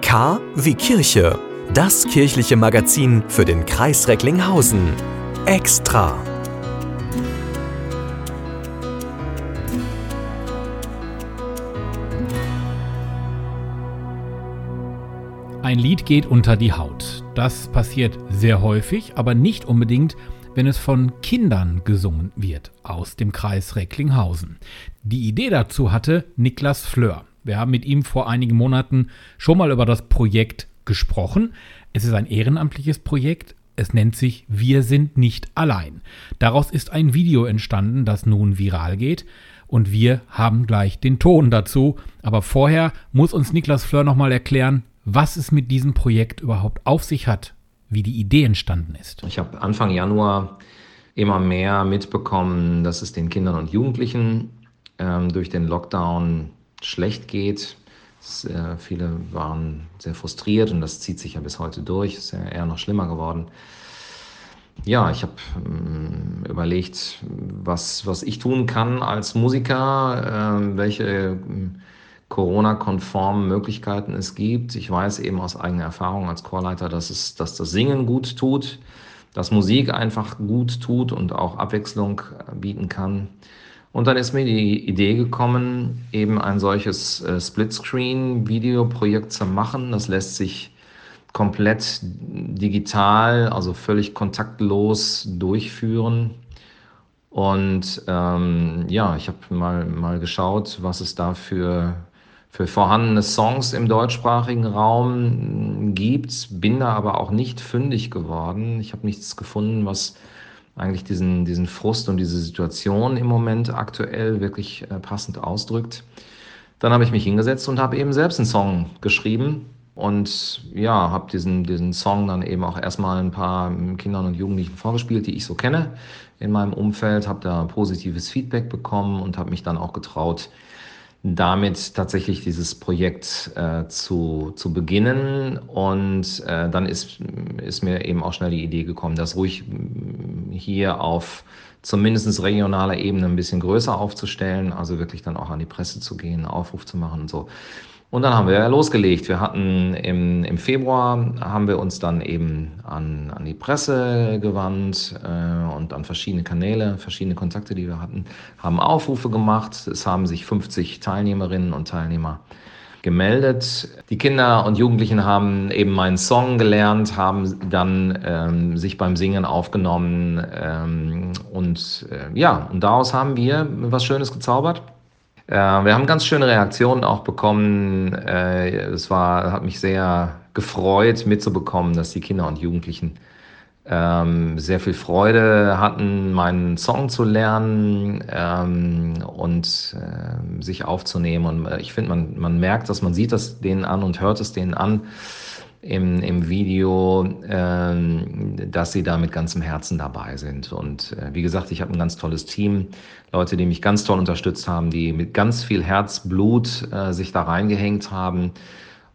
K wie Kirche, das kirchliche Magazin für den Kreis Recklinghausen. Extra. Ein Lied geht unter die Haut. Das passiert sehr häufig, aber nicht unbedingt, wenn es von Kindern gesungen wird aus dem Kreis Recklinghausen. Die Idee dazu hatte Niklas Fleur. Wir haben mit ihm vor einigen Monaten schon mal über das Projekt gesprochen. Es ist ein ehrenamtliches Projekt. Es nennt sich Wir sind nicht allein. Daraus ist ein Video entstanden, das nun viral geht. Und wir haben gleich den Ton dazu. Aber vorher muss uns Niklas Fleur nochmal erklären, was es mit diesem Projekt überhaupt auf sich hat, wie die Idee entstanden ist. Ich habe Anfang Januar immer mehr mitbekommen, dass es den Kindern und Jugendlichen ähm, durch den Lockdown schlecht geht. Es, äh, viele waren sehr frustriert und das zieht sich ja bis heute durch. Ist ja eher noch schlimmer geworden. Ja, ich habe ähm, überlegt, was, was ich tun kann als Musiker, äh, welche ähm, Corona-konformen Möglichkeiten es gibt. Ich weiß eben aus eigener Erfahrung als Chorleiter, dass, es, dass das Singen gut tut, dass Musik einfach gut tut und auch Abwechslung äh, bieten kann. Und dann ist mir die Idee gekommen, eben ein solches äh, Splitscreen-Videoprojekt zu machen. Das lässt sich komplett digital, also völlig kontaktlos durchführen. Und ähm, ja, ich habe mal, mal geschaut, was es da für, für vorhandene Songs im deutschsprachigen Raum gibt, bin da aber auch nicht fündig geworden. Ich habe nichts gefunden, was eigentlich diesen, diesen Frust und diese Situation im Moment aktuell wirklich äh, passend ausdrückt. Dann habe ich mich hingesetzt und habe eben selbst einen Song geschrieben und ja, habe diesen, diesen Song dann eben auch erstmal ein paar Kindern und Jugendlichen vorgespielt, die ich so kenne in meinem Umfeld, habe da positives Feedback bekommen und habe mich dann auch getraut, damit tatsächlich dieses Projekt äh, zu, zu beginnen. Und äh, dann ist, ist mir eben auch schnell die Idee gekommen, das ruhig mm, hier auf zumindest regionaler Ebene ein bisschen größer aufzustellen, also wirklich dann auch an die Presse zu gehen, Aufruf zu machen und so. Und dann haben wir losgelegt. Wir hatten im, im Februar haben wir uns dann eben an, an die Presse gewandt äh, und an verschiedene Kanäle, verschiedene Kontakte, die wir hatten, haben Aufrufe gemacht. Es haben sich 50 Teilnehmerinnen und Teilnehmer gemeldet. Die Kinder und Jugendlichen haben eben meinen Song gelernt, haben dann ähm, sich beim Singen aufgenommen ähm, und äh, ja, und daraus haben wir was Schönes gezaubert. Äh, wir haben ganz schöne Reaktionen auch bekommen. Äh, es war, hat mich sehr gefreut, mitzubekommen, dass die Kinder und Jugendlichen ähm, sehr viel Freude hatten, meinen Song zu lernen ähm, und äh, sich aufzunehmen. Und äh, ich finde, man, man merkt dass man sieht das denen an und hört es denen an, im, im Video, äh, dass sie da mit ganzem Herzen dabei sind. Und äh, wie gesagt, ich habe ein ganz tolles Team, Leute, die mich ganz toll unterstützt haben, die mit ganz viel Herzblut äh, sich da reingehängt haben.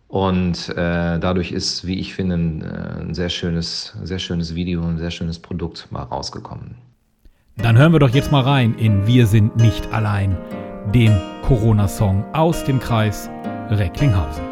Und äh, dadurch ist, wie ich finde, ein, äh, ein sehr schönes, sehr schönes Video, ein sehr schönes Produkt mal rausgekommen. Dann hören wir doch jetzt mal rein in Wir sind nicht allein, dem Corona-Song aus dem Kreis Recklinghausen.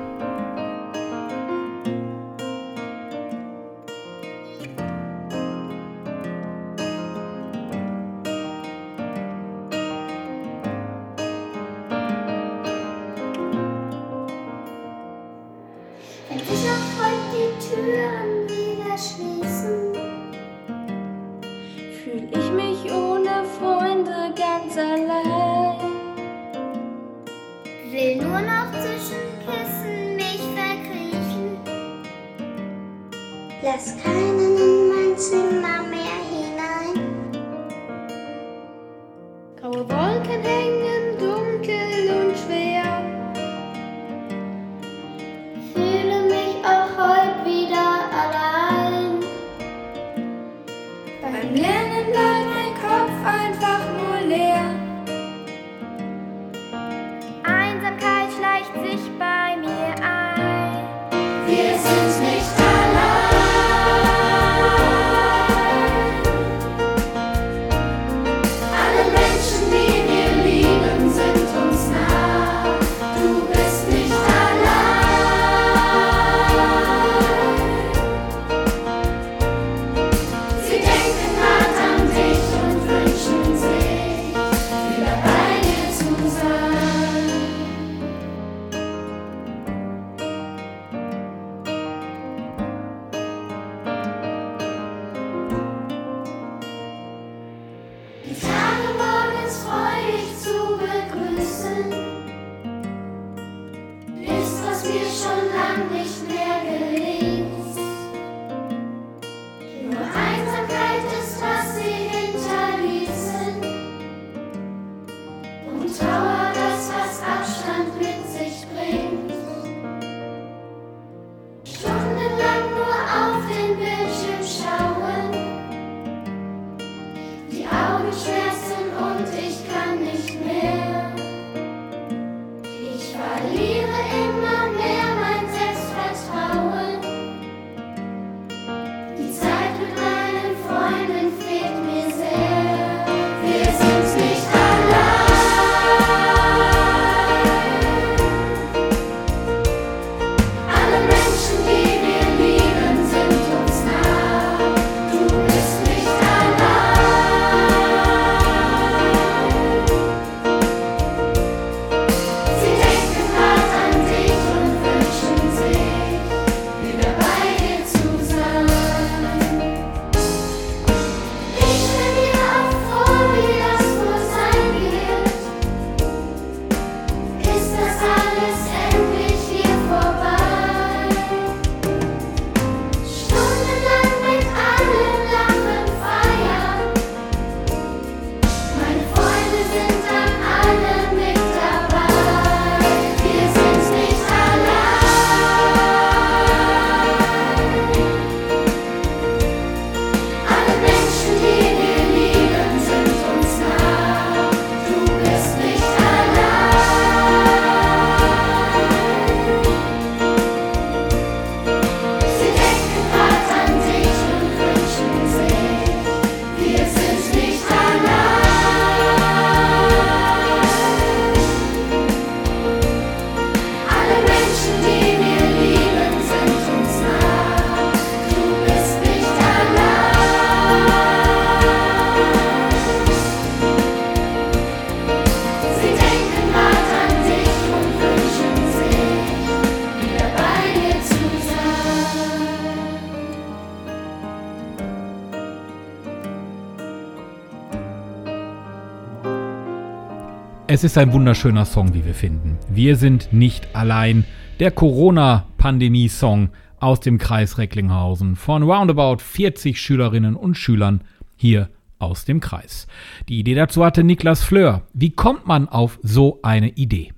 Es ist ein wunderschöner Song, wie wir finden. Wir sind nicht allein. Der Corona-Pandemie-Song aus dem Kreis Recklinghausen von roundabout 40 Schülerinnen und Schülern hier aus dem Kreis. Die Idee dazu hatte Niklas Fleur. Wie kommt man auf so eine Idee?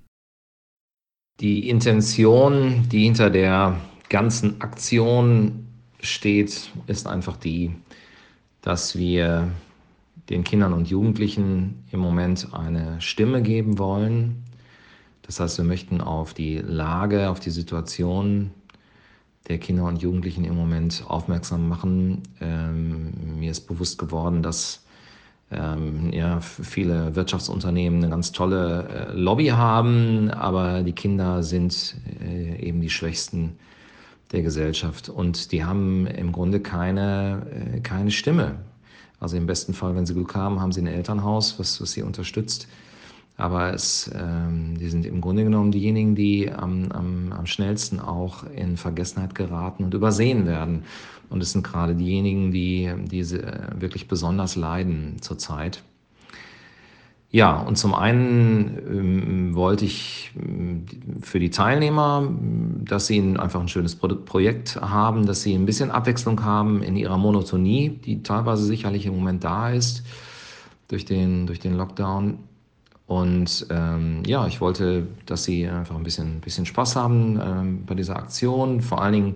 Die Intention, die hinter der ganzen Aktion steht, ist einfach die, dass wir den Kindern und Jugendlichen im Moment eine Stimme geben wollen. Das heißt, wir möchten auf die Lage, auf die Situation der Kinder und Jugendlichen im Moment aufmerksam machen. Ähm, mir ist bewusst geworden, dass ähm, ja, viele Wirtschaftsunternehmen eine ganz tolle äh, Lobby haben, aber die Kinder sind äh, eben die Schwächsten der Gesellschaft und die haben im Grunde keine, äh, keine Stimme. Also im besten Fall, wenn sie Glück haben, haben sie ein Elternhaus, was, was sie unterstützt. Aber es, ähm, die sind im Grunde genommen diejenigen, die am, am, am schnellsten auch in Vergessenheit geraten und übersehen werden. Und es sind gerade diejenigen, die, die äh, wirklich besonders leiden zurzeit. Ja, und zum einen ähm, wollte ich ähm, für die Teilnehmer, dass sie einfach ein schönes Pro Projekt haben, dass sie ein bisschen Abwechslung haben in ihrer Monotonie, die teilweise sicherlich im Moment da ist durch den, durch den Lockdown. Und ähm, ja, ich wollte, dass sie einfach ein bisschen, bisschen Spaß haben ähm, bei dieser Aktion. Vor allen Dingen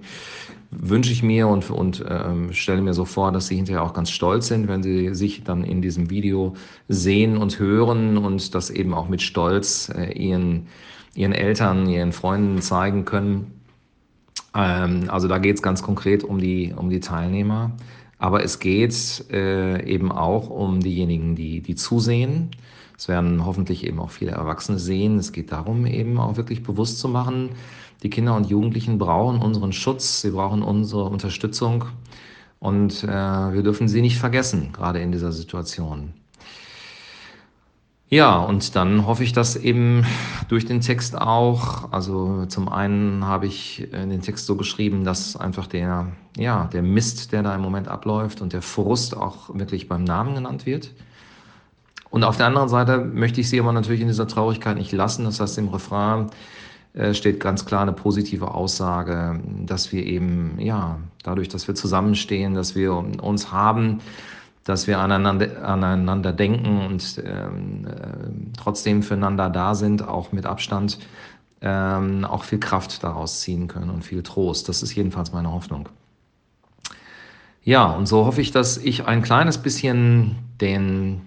wünsche ich mir und, und ähm, stelle mir so vor, dass sie hinterher auch ganz stolz sind, wenn sie sich dann in diesem Video sehen und hören und das eben auch mit Stolz äh, ihren, ihren Eltern, ihren Freunden zeigen können. Ähm, also da geht es ganz konkret um die, um die Teilnehmer. Aber es geht äh, eben auch um diejenigen, die, die zusehen es werden hoffentlich eben auch viele Erwachsene sehen. Es geht darum, eben auch wirklich bewusst zu machen, die Kinder und Jugendlichen brauchen unseren Schutz, sie brauchen unsere Unterstützung und äh, wir dürfen sie nicht vergessen, gerade in dieser Situation. Ja, und dann hoffe ich, dass eben durch den Text auch, also zum einen habe ich den Text so geschrieben, dass einfach der, ja, der Mist, der da im Moment abläuft und der Frust auch wirklich beim Namen genannt wird. Und auf der anderen Seite möchte ich sie aber natürlich in dieser Traurigkeit nicht lassen. Das heißt, im Refrain äh, steht ganz klar eine positive Aussage, dass wir eben, ja, dadurch, dass wir zusammenstehen, dass wir uns haben, dass wir aneinander, aneinander denken und ähm, äh, trotzdem füreinander da sind, auch mit Abstand, ähm, auch viel Kraft daraus ziehen können und viel Trost. Das ist jedenfalls meine Hoffnung. Ja, und so hoffe ich, dass ich ein kleines bisschen den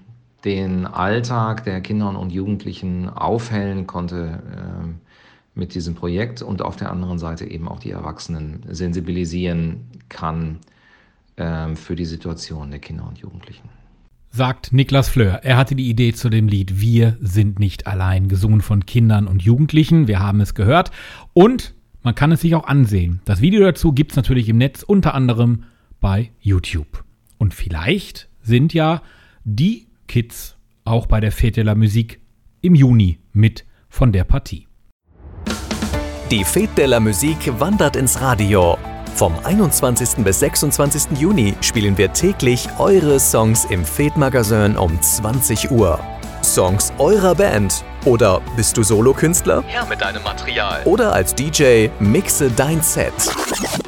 den Alltag der Kinder und Jugendlichen aufhellen konnte äh, mit diesem Projekt und auf der anderen Seite eben auch die Erwachsenen sensibilisieren kann für die Situation der Kinder und Jugendlichen. Sagt Niklas Fleur. Er hatte die Idee zu dem Lied Wir sind nicht allein, gesungen von Kindern und Jugendlichen. Wir haben es gehört. Und man kann es sich auch ansehen. Das Video dazu gibt es natürlich im Netz, unter anderem bei YouTube. Und vielleicht sind ja die Kids auch bei der Fete de la Musique im Juni mit von der Partie. Die Fete de la Musique wandert ins Radio. Vom 21. bis 26. Juni spielen wir täglich eure Songs im Fete Magazin um 20 Uhr. Songs eurer Band. Oder bist du Solokünstler? Her mit deinem Material. Oder als DJ mixe dein Set.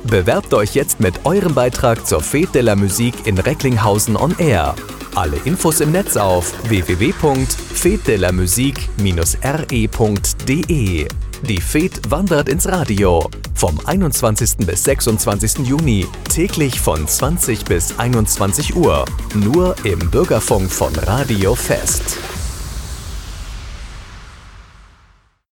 Bewerbt euch jetzt mit eurem Beitrag zur Fete de la Musique in Recklinghausen on Air. Alle Infos im Netz auf www.fetdelamusik-re.de. Die FED wandert ins Radio. Vom 21. bis 26. Juni, täglich von 20 bis 21 Uhr. Nur im Bürgerfunk von Radio Fest.